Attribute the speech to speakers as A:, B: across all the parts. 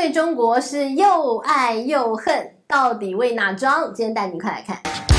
A: 对中国是又爱又恨，到底为哪桩？今天带你快来看。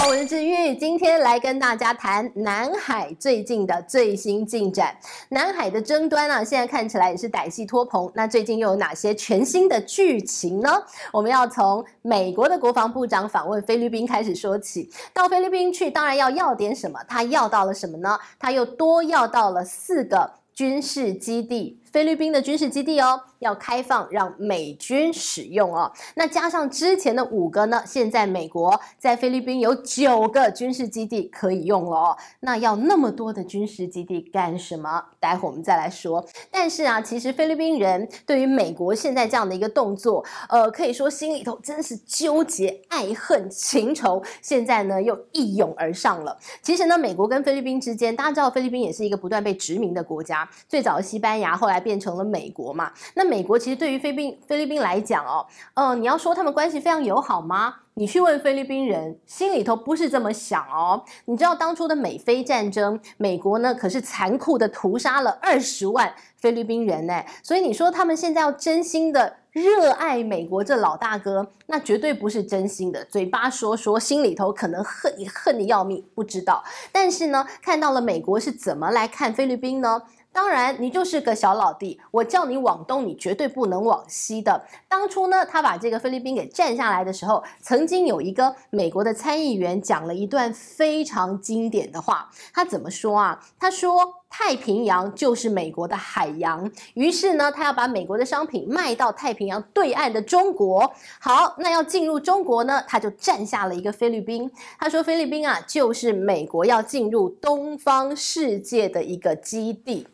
A: 好，我是志玉，今天来跟大家谈南海最近的最新进展。南海的争端啊，现在看起来也是歹戏托棚。那最近又有哪些全新的剧情呢？我们要从美国的国防部长访问菲律宾开始说起。到菲律宾去，当然要要点什么？他要到了什么呢？他又多要到了四个军事基地，菲律宾的军事基地哦。要开放让美军使用哦，那加上之前的五个呢，现在美国在菲律宾有九个军事基地可以用了哦。那要那么多的军事基地干什么？待会我们再来说。但是啊，其实菲律宾人对于美国现在这样的一个动作，呃，可以说心里头真是纠结、爱恨情仇，现在呢又一涌而上了。其实呢，美国跟菲律宾之间，大家知道菲律宾也是一个不断被殖民的国家，最早西班牙，后来变成了美国嘛。那美国其实对于菲律宾菲律宾来讲哦，呃，你要说他们关系非常友好吗？你去问菲律宾人，心里头不是这么想哦。你知道当初的美菲战争，美国呢可是残酷的屠杀了二十万菲律宾人呢。所以你说他们现在要真心的热爱美国这老大哥，那绝对不是真心的，嘴巴说说，心里头可能恨你恨得要命，不知道。但是呢，看到了美国是怎么来看菲律宾呢？当然，你就是个小老弟，我叫你往东，你绝对不能往西的。当初呢，他把这个菲律宾给占下来的时候，曾经有一个美国的参议员讲了一段非常经典的话。他怎么说啊？他说：“太平洋就是美国的海洋。”于是呢，他要把美国的商品卖到太平洋对岸的中国。好，那要进入中国呢，他就占下了一个菲律宾。他说：“菲律宾啊，就是美国要进入东方世界的一个基地。”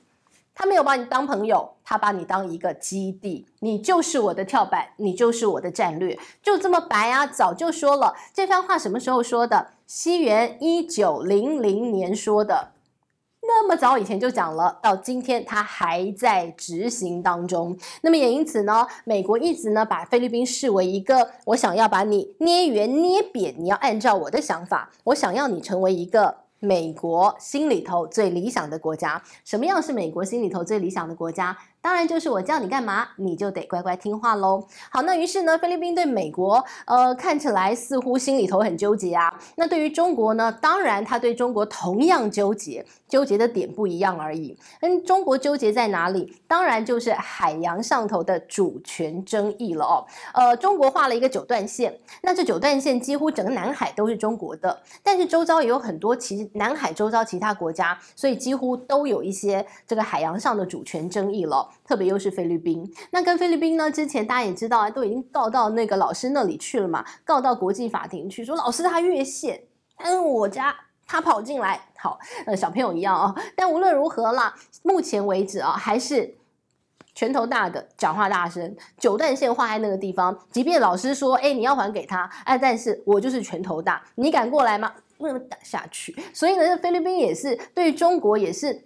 A: 他没有把你当朋友，他把你当一个基地，你就是我的跳板，你就是我的战略，就这么白啊！早就说了这番话，什么时候说的？西元一九零零年说的，那么早以前就讲了，到今天他还在执行当中。那么也因此呢，美国一直呢把菲律宾视为一个，我想要把你捏圆捏扁，你要按照我的想法，我想要你成为一个。美国心里头最理想的国家，什么样是美国心里头最理想的国家？当然就是我叫你干嘛，你就得乖乖听话喽。好，那于是呢，菲律宾对美国，呃，看起来似乎心里头很纠结啊。那对于中国呢，当然他对中国同样纠结，纠结的点不一样而已。跟中国纠结在哪里？当然就是海洋上头的主权争议了哦。呃，中国画了一个九段线，那这九段线几乎整个南海都是中国的，但是周遭也有很多其南海周遭其他国家，所以几乎都有一些这个海洋上的主权争议了。特别又是菲律宾，那跟菲律宾呢？之前大家也知道啊，都已经告到那个老师那里去了嘛，告到国际法庭去，说老师他越线，嗯，我家他跑进来，好，呃，小朋友一样啊。但无论如何啦，目前为止啊，还是拳头大的讲话大声，九段线画在那个地方，即便老师说，哎，你要还给他，哎，但是我就是拳头大，你敢过来吗？不能打下去。所以呢，菲律宾也是对中国也是。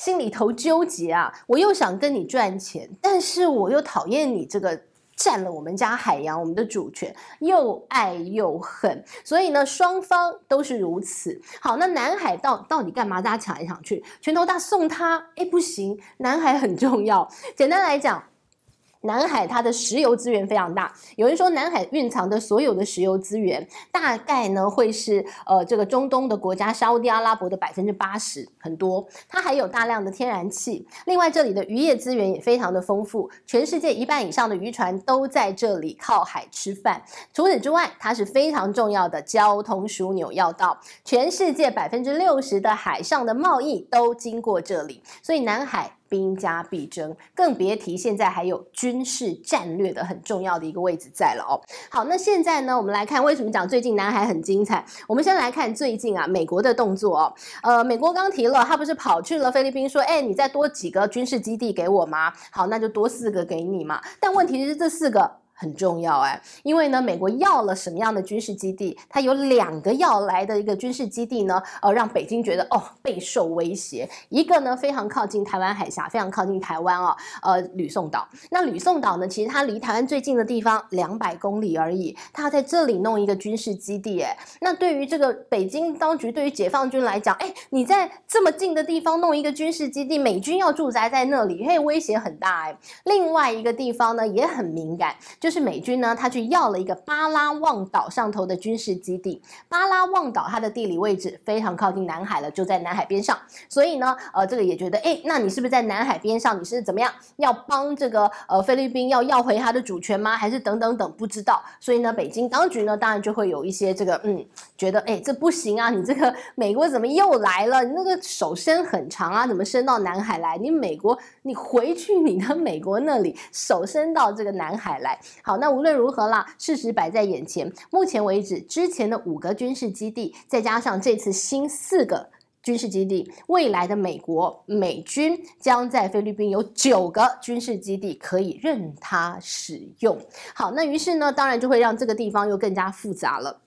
A: 心里头纠结啊，我又想跟你赚钱，但是我又讨厌你这个占了我们家海洋，我们的主权，又爱又恨，所以呢，双方都是如此。好，那南海到到底干嘛？大家抢来抢去，拳头大送他，哎，不行，南海很重要。简单来讲。南海它的石油资源非常大，有人说南海蕴藏的所有的石油资源，大概呢会是呃这个中东的国家沙乌地阿拉伯的百分之八十，很多。它还有大量的天然气，另外这里的渔业资源也非常的丰富，全世界一半以上的渔船都在这里靠海吃饭。除此之外，它是非常重要的交通枢纽要道，全世界百分之六十的海上的贸易都经过这里，所以南海。兵家必争，更别提现在还有军事战略的很重要的一个位置在了哦。好，那现在呢，我们来看为什么讲最近南海很精彩。我们先来看最近啊，美国的动作哦。呃，美国刚提了，他不是跑去了菲律宾说，哎，你再多几个军事基地给我吗？好，那就多四个给你嘛。但问题是这四个。很重要哎，因为呢，美国要了什么样的军事基地？它有两个要来的一个军事基地呢，呃，让北京觉得哦备受威胁。一个呢，非常靠近台湾海峡，非常靠近台湾哦，呃，吕宋岛。那吕宋岛呢，其实它离台湾最近的地方两百公里而已，它在这里弄一个军事基地，哎，那对于这个北京当局，对于解放军来讲，哎，你在这么近的地方弄一个军事基地，美军要驻扎在那里，嘿，威胁很大哎。另外一个地方呢，也很敏感，就。是美军呢，他去要了一个巴拉望岛上头的军事基地。巴拉望岛它的地理位置非常靠近南海了，就在南海边上。所以呢，呃，这个也觉得，哎，那你是不是在南海边上？你是怎么样要帮这个呃菲律宾要要回他的主权吗？还是等等等？不知道。所以呢，北京当局呢，当然就会有一些这个，嗯，觉得，哎，这不行啊！你这个美国怎么又来了？你那个手伸很长啊，怎么伸到南海来？你美国，你回去你的美国那里，手伸到这个南海来。好，那无论如何啦，事实摆在眼前。目前为止，之前的五个军事基地，再加上这次新四个军事基地，未来的美国美军将在菲律宾有九个军事基地可以任他使用。好，那于是呢，当然就会让这个地方又更加复杂了。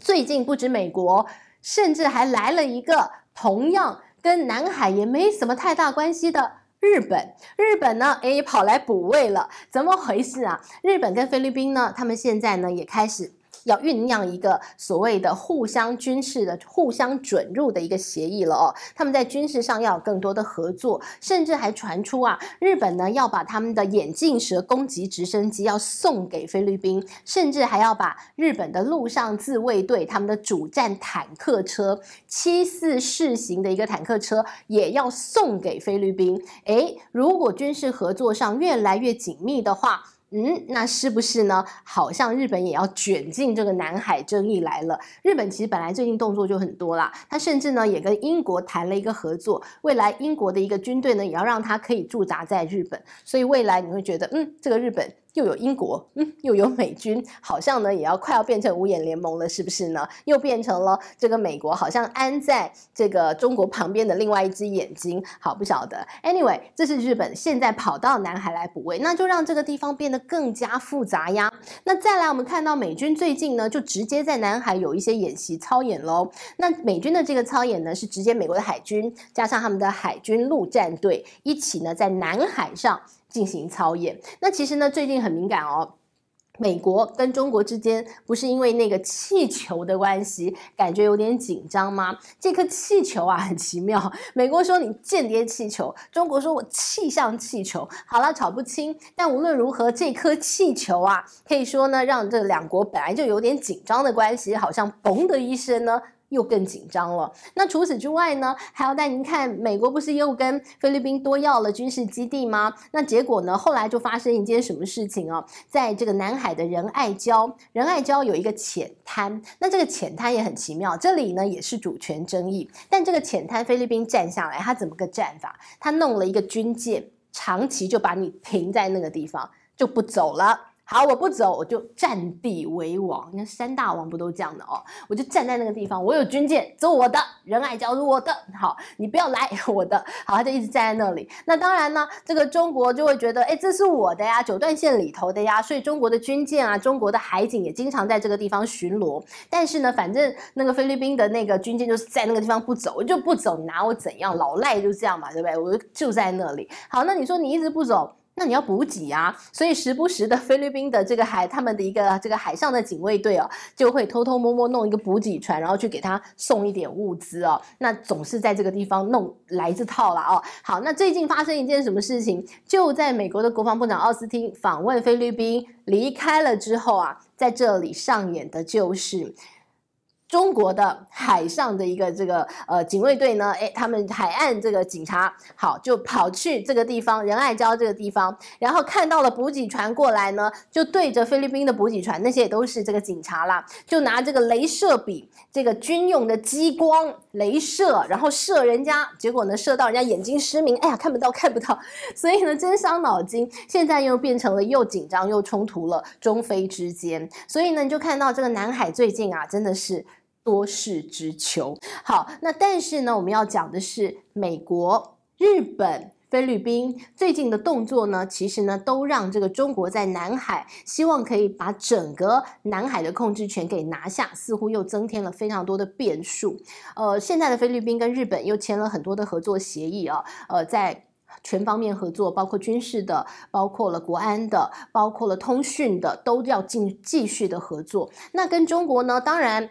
A: 最近不止美国，甚至还来了一个同样跟南海也没什么太大关系的。日本，日本呢，哎，跑来补位了，怎么回事啊？日本跟菲律宾呢，他们现在呢也开始。要酝酿一个所谓的互相军事的互相准入的一个协议了哦，他们在军事上要有更多的合作，甚至还传出啊，日本呢要把他们的眼镜蛇攻击直升机要送给菲律宾，甚至还要把日本的陆上自卫队他们的主战坦克车七四式型的一个坦克车也要送给菲律宾。诶，如果军事合作上越来越紧密的话。嗯，那是不是呢？好像日本也要卷进这个南海争议来了。日本其实本来最近动作就很多啦，他甚至呢也跟英国谈了一个合作，未来英国的一个军队呢也要让他可以驻扎在日本，所以未来你会觉得，嗯，这个日本。又有英国，嗯，又有美军，好像呢也要快要变成五眼联盟了，是不是呢？又变成了这个美国好像安在这个中国旁边的另外一只眼睛，好不晓得。Anyway，这是日本现在跑到南海来补位，那就让这个地方变得更加复杂呀。那再来，我们看到美军最近呢就直接在南海有一些演习操演喽。那美军的这个操演呢是直接美国的海军加上他们的海军陆战队一起呢在南海上。进行操演，那其实呢，最近很敏感哦。美国跟中国之间不是因为那个气球的关系，感觉有点紧张吗？这颗气球啊，很奇妙。美国说你间谍气球，中国说我气象气球，好了，吵不清。但无论如何，这颗气球啊，可以说呢，让这两国本来就有点紧张的关系，好像嘣的一声呢。又更紧张了。那除此之外呢，还要带您看，美国不是又跟菲律宾多要了军事基地吗？那结果呢，后来就发生一件什么事情啊？在这个南海的仁爱礁，仁爱礁有一个浅滩。那这个浅滩也很奇妙，这里呢也是主权争议。但这个浅滩，菲律宾站下来，他怎么个占法？他弄了一个军舰，长期就把你停在那个地方，就不走了。好，我不走，我就占地为王。你看三大王不都这样的哦？我就站在那个地方，我有军舰，走我的，仁爱礁是我的。好，你不要来 我的。好，他就一直站在那里。那当然呢，这个中国就会觉得，哎，这是我的呀，九段线里头的呀。所以中国的军舰啊，中国的海警也经常在这个地方巡逻。但是呢，反正那个菲律宾的那个军舰就是在那个地方不走，我就不走，你拿我怎样？老赖就这样嘛，对不对？我就在那里。好，那你说你一直不走。那你要补给啊，所以时不时的 菲律宾的这个海，他们的一个这个海上的警卫队哦，就会偷偷摸摸弄一个补给船，然后去给他送一点物资哦。那总是在这个地方弄来这套了哦。好，那最近发生一件什么事情？就在美国的国防部长奥斯汀访问菲律宾离开了之后啊，在这里上演的就是。中国的海上的一个这个呃警卫队呢，诶，他们海岸这个警察好就跑去这个地方仁爱礁这个地方，然后看到了补给船过来呢，就对着菲律宾的补给船，那些也都是这个警察啦，就拿这个镭射笔，这个军用的激光镭射，然后射人家，结果呢射到人家眼睛失明，哎呀看不到看不到，所以呢真伤脑筋，现在又变成了又紧张又冲突了中菲之间，所以呢你就看到这个南海最近啊真的是。多事之秋。好，那但是呢，我们要讲的是美国、日本、菲律宾最近的动作呢，其实呢都让这个中国在南海希望可以把整个南海的控制权给拿下，似乎又增添了非常多的变数。呃，现在的菲律宾跟日本又签了很多的合作协议啊，呃，在全方面合作，包括军事的，包括了国安的，包括了通讯的，都要进继续的合作。那跟中国呢，当然。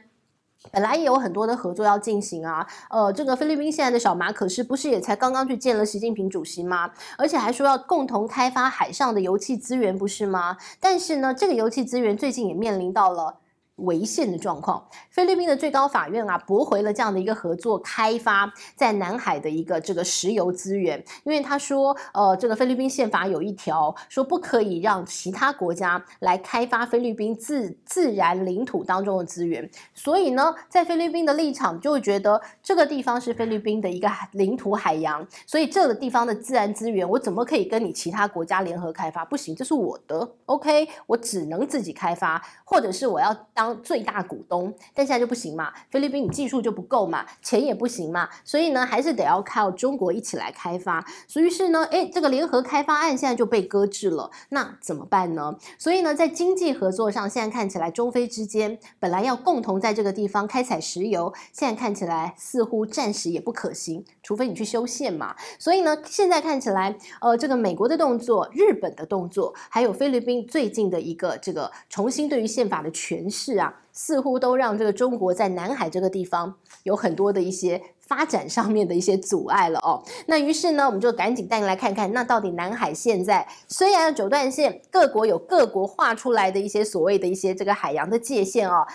A: 本来也有很多的合作要进行啊，呃，这个菲律宾现在的小马可是不是也才刚刚去见了习近平主席吗？而且还说要共同开发海上的油气资源，不是吗？但是呢，这个油气资源最近也面临到了。违宪的状况，菲律宾的最高法院啊驳回了这样的一个合作开发在南海的一个这个石油资源，因为他说，呃，这个菲律宾宪法有一条说不可以让其他国家来开发菲律宾自自然领土当中的资源，所以呢，在菲律宾的立场就会觉得这个地方是菲律宾的一个领土海洋，所以这个地方的自然资源我怎么可以跟你其他国家联合开发？不行，这是我的，OK，我只能自己开发，或者是我要当。最大股东，但现在就不行嘛。菲律宾你技术就不够嘛，钱也不行嘛，所以呢，还是得要靠中国一起来开发。所以是呢，诶，这个联合开发案现在就被搁置了，那怎么办呢？所以呢，在经济合作上，现在看起来中非之间本来要共同在这个地方开采石油，现在看起来似乎暂时也不可行，除非你去修宪嘛。所以呢，现在看起来，呃，这个美国的动作、日本的动作，还有菲律宾最近的一个这个重新对于宪法的诠释。啊，似乎都让这个中国在南海这个地方有很多的一些发展上面的一些阻碍了哦。那于是呢，我们就赶紧带你来看看，那到底南海现在虽然有九段线，各国有各国画出来的一些所谓的一些这个海洋的界限哦，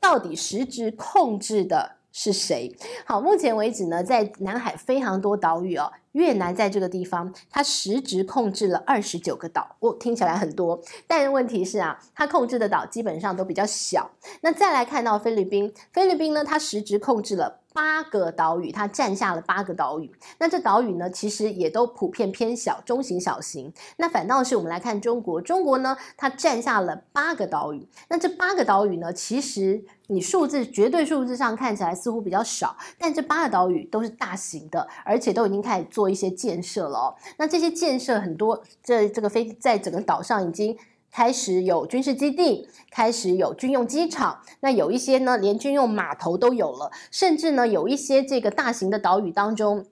A: 到底实质控制的是谁？好，目前为止呢，在南海非常多岛屿哦。越南在这个地方，它实质控制了二十九个岛，哦，听起来很多，但问题是啊，它控制的岛基本上都比较小。那再来看到菲律宾，菲律宾呢，它实质控制了八个岛屿，它占下了八个岛屿。那这岛屿呢，其实也都普遍偏小，中型、小型。那反倒是我们来看中国，中国呢，它占下了八个岛屿。那这八个岛屿呢，其实你数字绝对数字上看起来似乎比较少，但这八个岛屿都是大型的，而且都已经开始做。做一些建设了哦，那这些建设很多，这这个飞在整个岛上已经开始有军事基地，开始有军用机场，那有一些呢，连军用码头都有了，甚至呢，有一些这个大型的岛屿当中，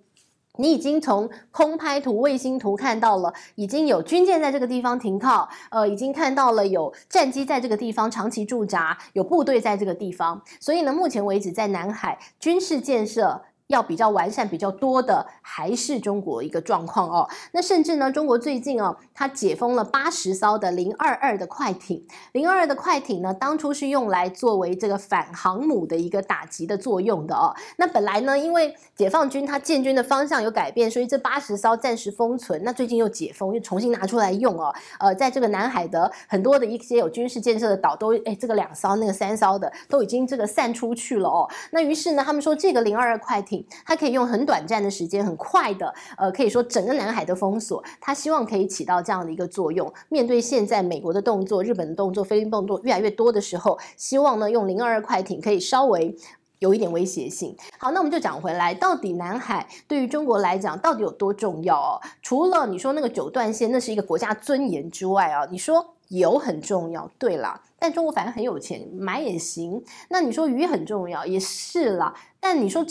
A: 你已经从空拍图、卫星图看到了，已经有军舰在这个地方停靠，呃，已经看到了有战机在这个地方长期驻扎，有部队在这个地方，所以呢，目前为止在南海军事建设。要比较完善、比较多的还是中国一个状况哦。那甚至呢，中国最近哦，它解封了八十艘的零二二的快艇。零二二的快艇呢，当初是用来作为这个反航母的一个打击的作用的哦。那本来呢，因为解放军它建军的方向有改变，所以这八十艘暂时封存。那最近又解封，又重新拿出来用哦。呃，在这个南海的很多的一些有军事建设的岛都，哎，这个两艘、那个三艘的都已经这个散出去了哦。那于是呢，他们说这个零二二快艇。它可以用很短暂的时间，很快的，呃，可以说整个南海的封锁，它希望可以起到这样的一个作用。面对现在美国的动作、日本的动作、菲律宾动作越来越多的时候，希望呢用零二二快艇可以稍微有一点威胁性。好，那我们就讲回来，到底南海对于中国来讲到底有多重要哦？除了你说那个九段线，那是一个国家尊严之外啊，你说油很重要，对啦，但中国反正很有钱，买也行。那你说鱼很重要，也是啦，但你说。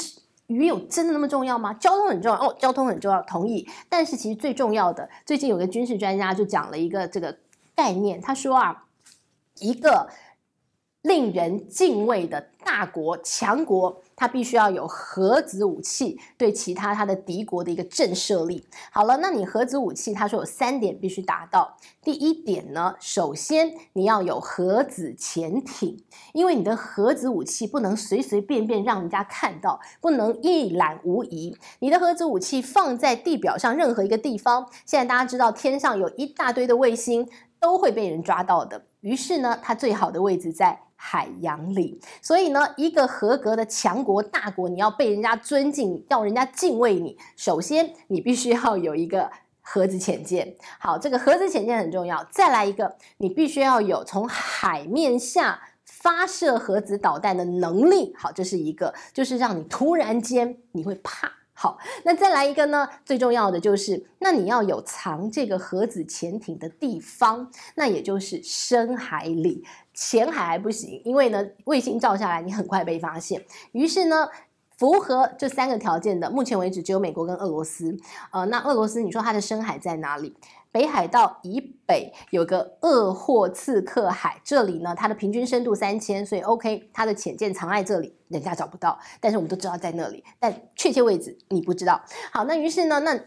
A: 鱼有真的那么重要吗？交通很重要哦，交通很重要，同意。但是其实最重要的，最近有个军事专家就讲了一个这个概念，他说啊，一个。令人敬畏的大国强国，它必须要有核子武器对其他它的敌国的一个震慑力。好了，那你核子武器，他说有三点必须达到。第一点呢，首先你要有核子潜艇，因为你的核子武器不能随随便便让人家看到，不能一览无遗。你的核子武器放在地表上任何一个地方，现在大家知道天上有一大堆的卫星，都会被人抓到的。于是呢，它最好的位置在。海洋里，所以呢，一个合格的强国大国，你要被人家尊敬，要人家敬畏你，首先你必须要有一个核子潜舰。好，这个核子潜舰很重要。再来一个，你必须要有从海面下发射核子导弹的能力。好，这是一个，就是让你突然间你会怕。好，那再来一个呢？最重要的就是，那你要有藏这个核子潜艇的地方，那也就是深海里，浅海还不行，因为呢，卫星照下来你很快被发现。于是呢，符合这三个条件的，目前为止只有美国跟俄罗斯。呃，那俄罗斯，你说它的深海在哪里？北海道以北有个鄂霍次克海，这里呢，它的平均深度三千，所以 OK，它的潜舰藏在这里，人家找不到，但是我们都知道在那里，但确切位置你不知道。好，那于是呢，那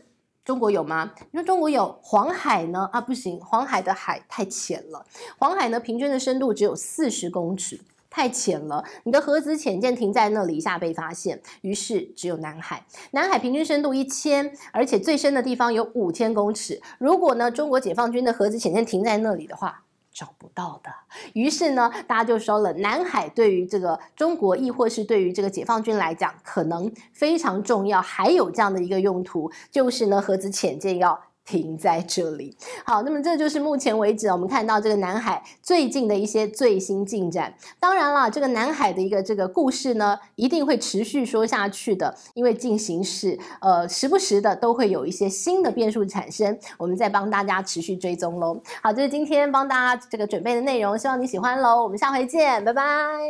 A: 中国有吗？你说中国有黄海呢？啊，不行，黄海的海太浅了，黄海呢，平均的深度只有四十公尺。太浅了，你的核子潜舰停在那里一下被发现，于是只有南海。南海平均深度一千，而且最深的地方有五千公尺。如果呢，中国解放军的核子潜舰停在那里的话，找不到的。于是呢，大家就说了，南海对于这个中国，亦或是对于这个解放军来讲，可能非常重要。还有这样的一个用途，就是呢，核子潜舰要。停在这里。好，那么这就是目前为止我们看到这个南海最近的一些最新进展。当然了，这个南海的一个这个故事呢，一定会持续说下去的，因为进行式呃时不时的都会有一些新的变数产生，我们再帮大家持续追踪喽。好，这是今天帮大家这个准备的内容，希望你喜欢喽。我们下回见，拜拜。